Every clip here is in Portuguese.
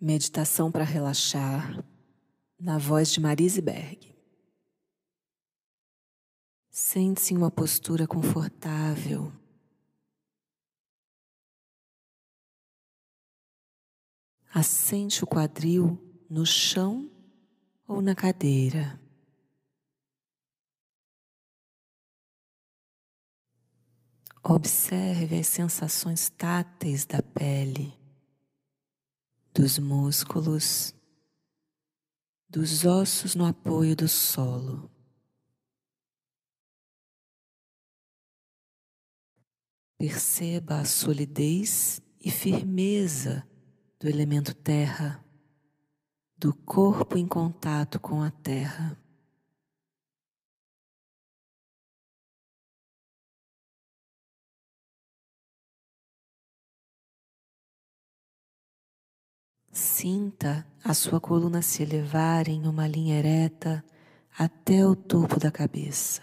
Meditação para relaxar, na voz de Marise Berg. Sente-se em uma postura confortável. Assente o quadril no chão ou na cadeira. Observe as sensações táteis da pele dos músculos, dos ossos no apoio do solo. Perceba a solidez e firmeza do elemento terra, do corpo em contato com a terra. Sinta a sua coluna se elevar em uma linha ereta até o topo da cabeça.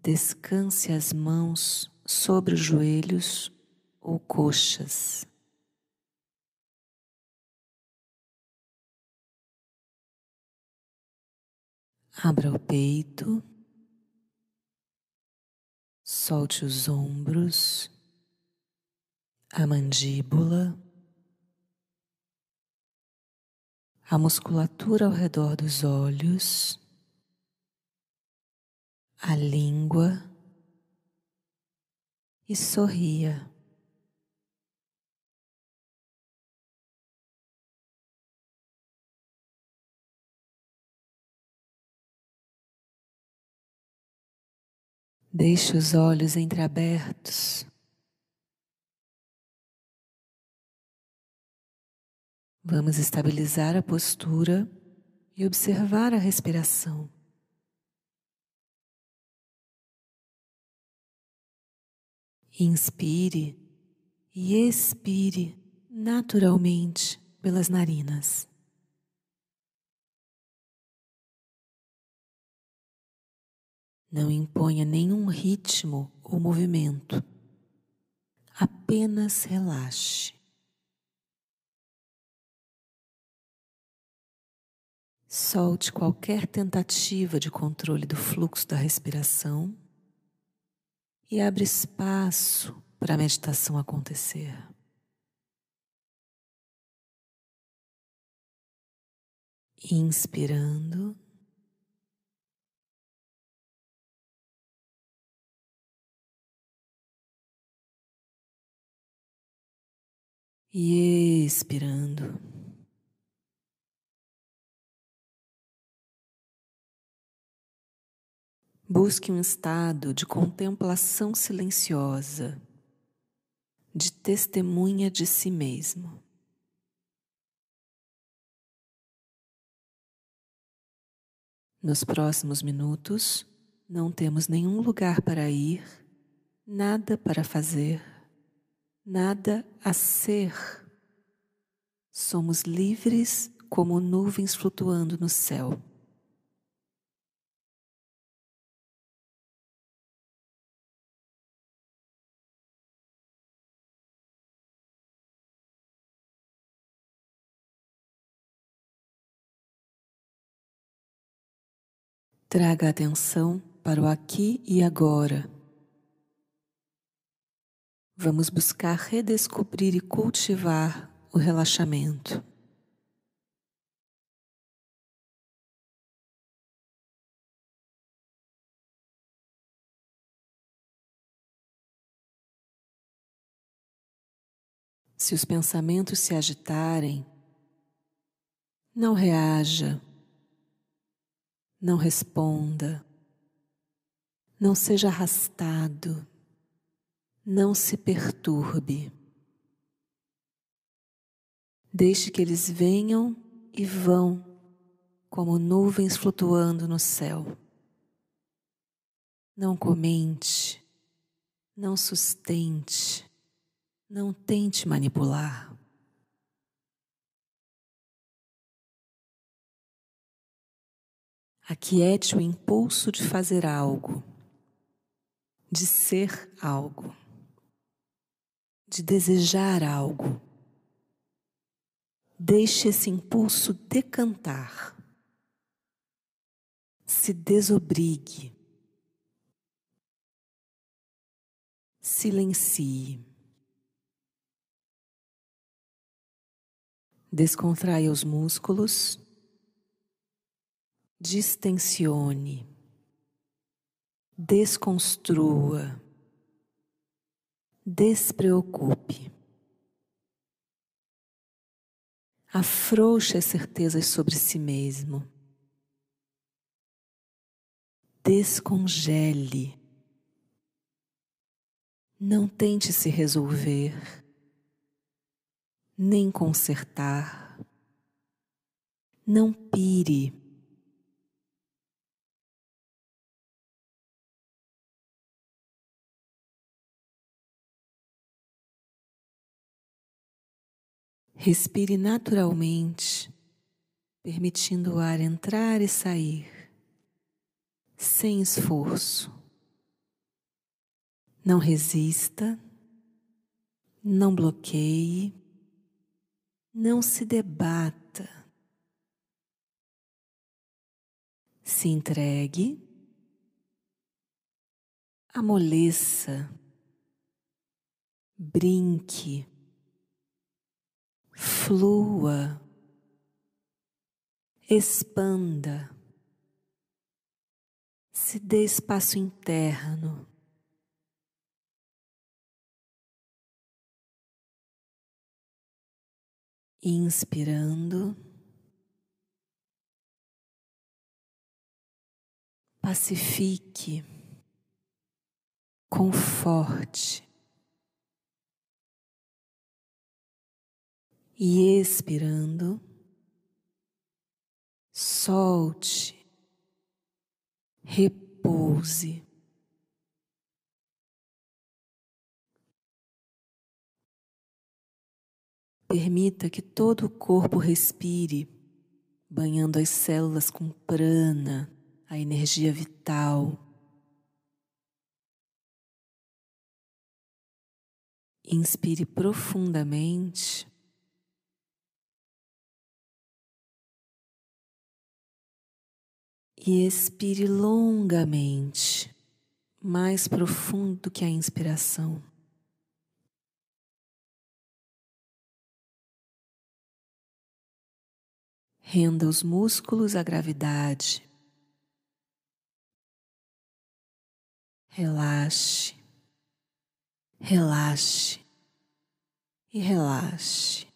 Descanse as mãos sobre os joelhos ou coxas. Abra o peito. Solte os ombros, a mandíbula, a musculatura ao redor dos olhos, a língua. E sorria. Deixe os olhos entreabertos. Vamos estabilizar a postura e observar a respiração. Inspire e expire naturalmente pelas narinas. Não imponha nenhum ritmo ou movimento. Apenas relaxe. Solte qualquer tentativa de controle do fluxo da respiração e abre espaço para a meditação acontecer. Inspirando. E expirando. Busque um estado de contemplação silenciosa, de testemunha de si mesmo. Nos próximos minutos, não temos nenhum lugar para ir, nada para fazer nada a ser. Somos livres como nuvens flutuando no céu. Traga atenção para o aqui e agora Vamos buscar redescobrir e cultivar o relaxamento. Se os pensamentos se agitarem, não reaja, não responda, não seja arrastado. Não se perturbe. Deixe que eles venham e vão como nuvens flutuando no céu. Não comente, não sustente, não tente manipular. Aquiete o impulso de fazer algo de ser algo, de desejar algo. Deixe esse impulso decantar. Se desobrigue. Silencie. Descontraia os músculos. Distensione desconstrua, despreocupe. Afrouxe as certezas sobre si mesmo. Descongele. Não tente se resolver, nem consertar. Não pire Respire naturalmente, permitindo o ar entrar e sair, sem esforço. Não resista, não bloqueie, não se debata. Se entregue, amoleça, brinque flua, expanda, se dê espaço interno. Inspirando, pacifique, conforte. E expirando, solte, repouse. Permita que todo o corpo respire, banhando as células com prana, a energia vital. Inspire profundamente. E expire longamente, mais profundo que a inspiração. Renda os músculos à gravidade. Relaxe, relaxe e relaxe.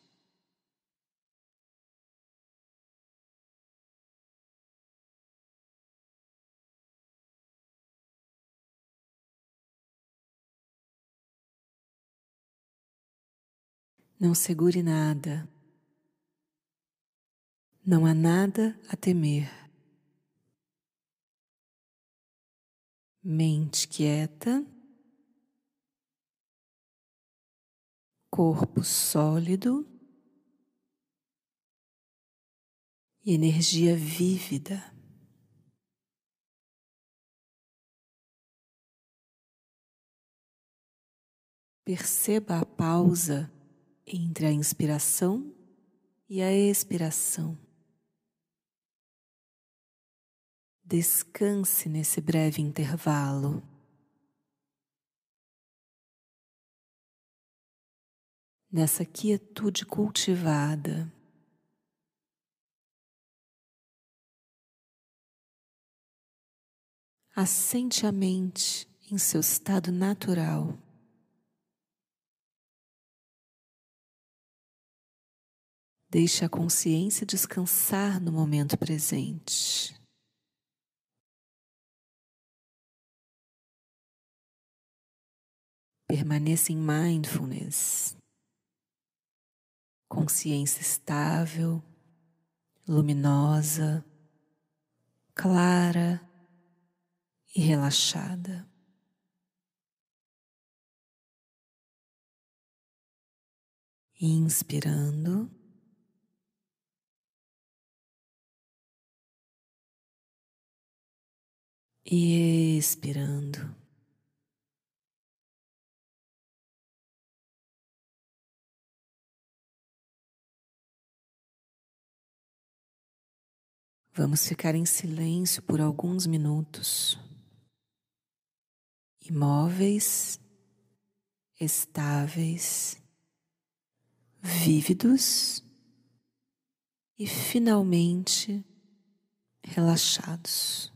Não segure nada. Não há nada a temer. Mente quieta, corpo sólido e energia vívida. Perceba a pausa entre a inspiração e a expiração. Descanse nesse breve intervalo. Nessa quietude cultivada. Assente a mente em seu estado natural. Deixe a consciência descansar no momento presente. Permaneça em mindfulness, consciência estável, luminosa, clara e relaxada. Inspirando. e expirando. Vamos ficar em silêncio por alguns minutos, imóveis, estáveis, vívidos e finalmente relaxados.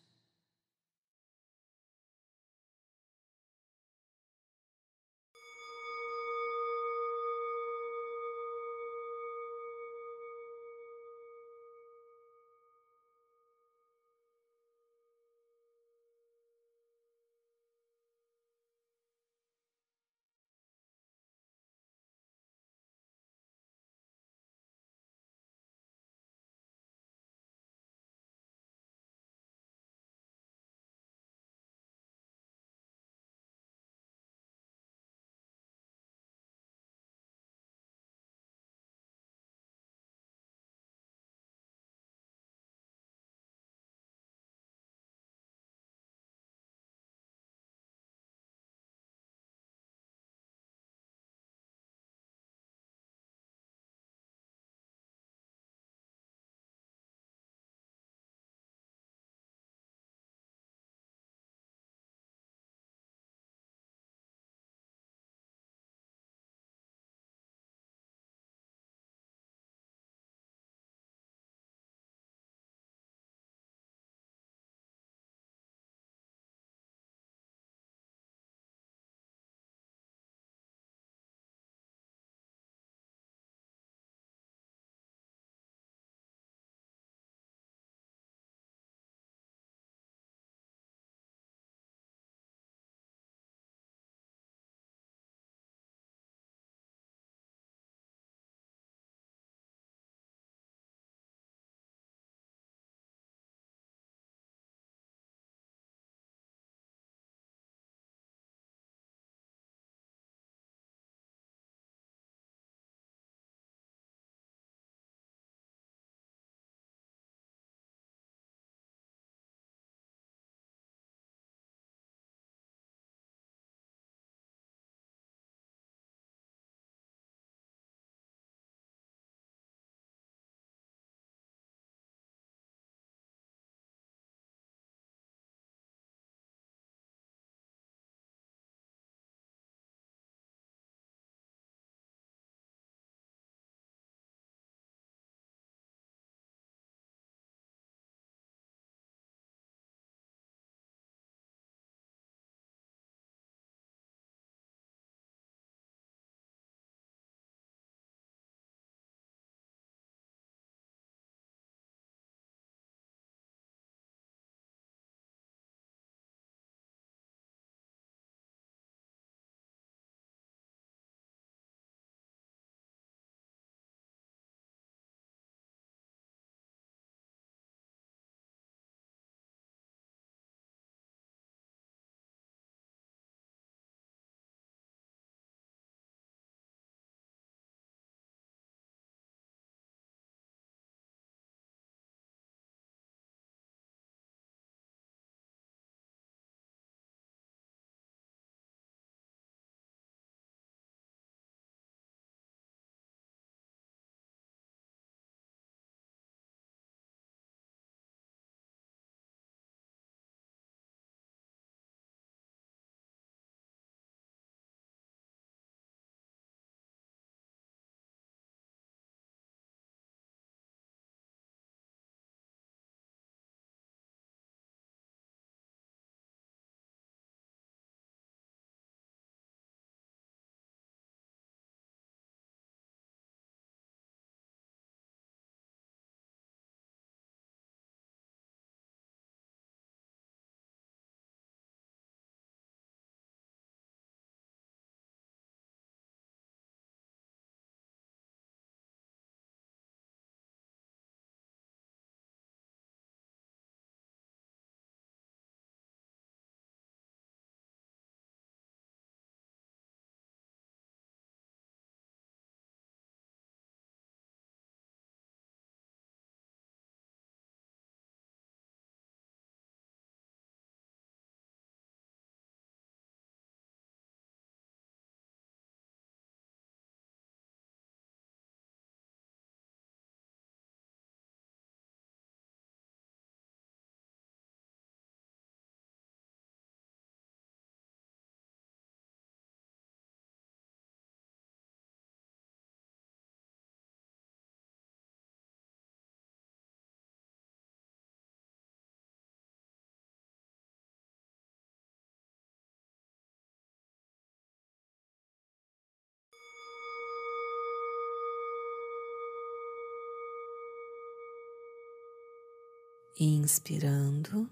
Inspirando.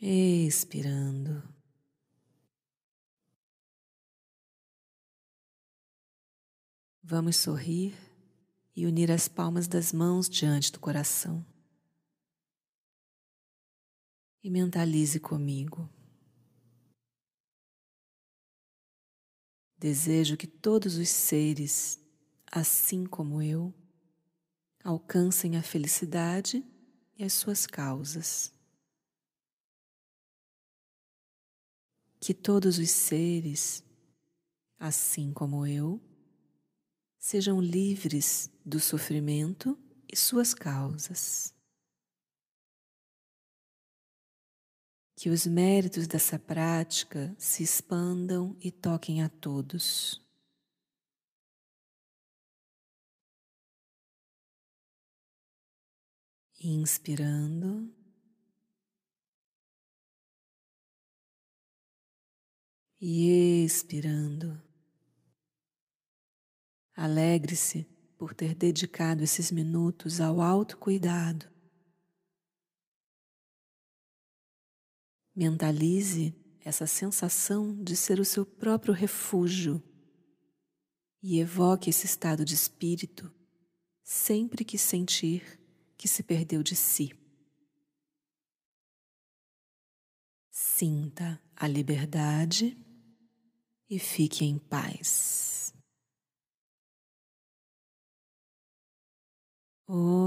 Expirando. Vamos sorrir e unir as palmas das mãos diante do coração. E mentalize comigo. Desejo que todos os seres, assim como eu, alcancem a felicidade e as suas causas. Que todos os seres, assim como eu, sejam livres do sofrimento e suas causas. que os méritos dessa prática se expandam e toquem a todos. Inspirando. E expirando. Alegre-se por ter dedicado esses minutos ao autocuidado Mentalize essa sensação de ser o seu próprio refúgio e evoque esse estado de espírito sempre que sentir que se perdeu de si. Sinta a liberdade e fique em paz. Oh.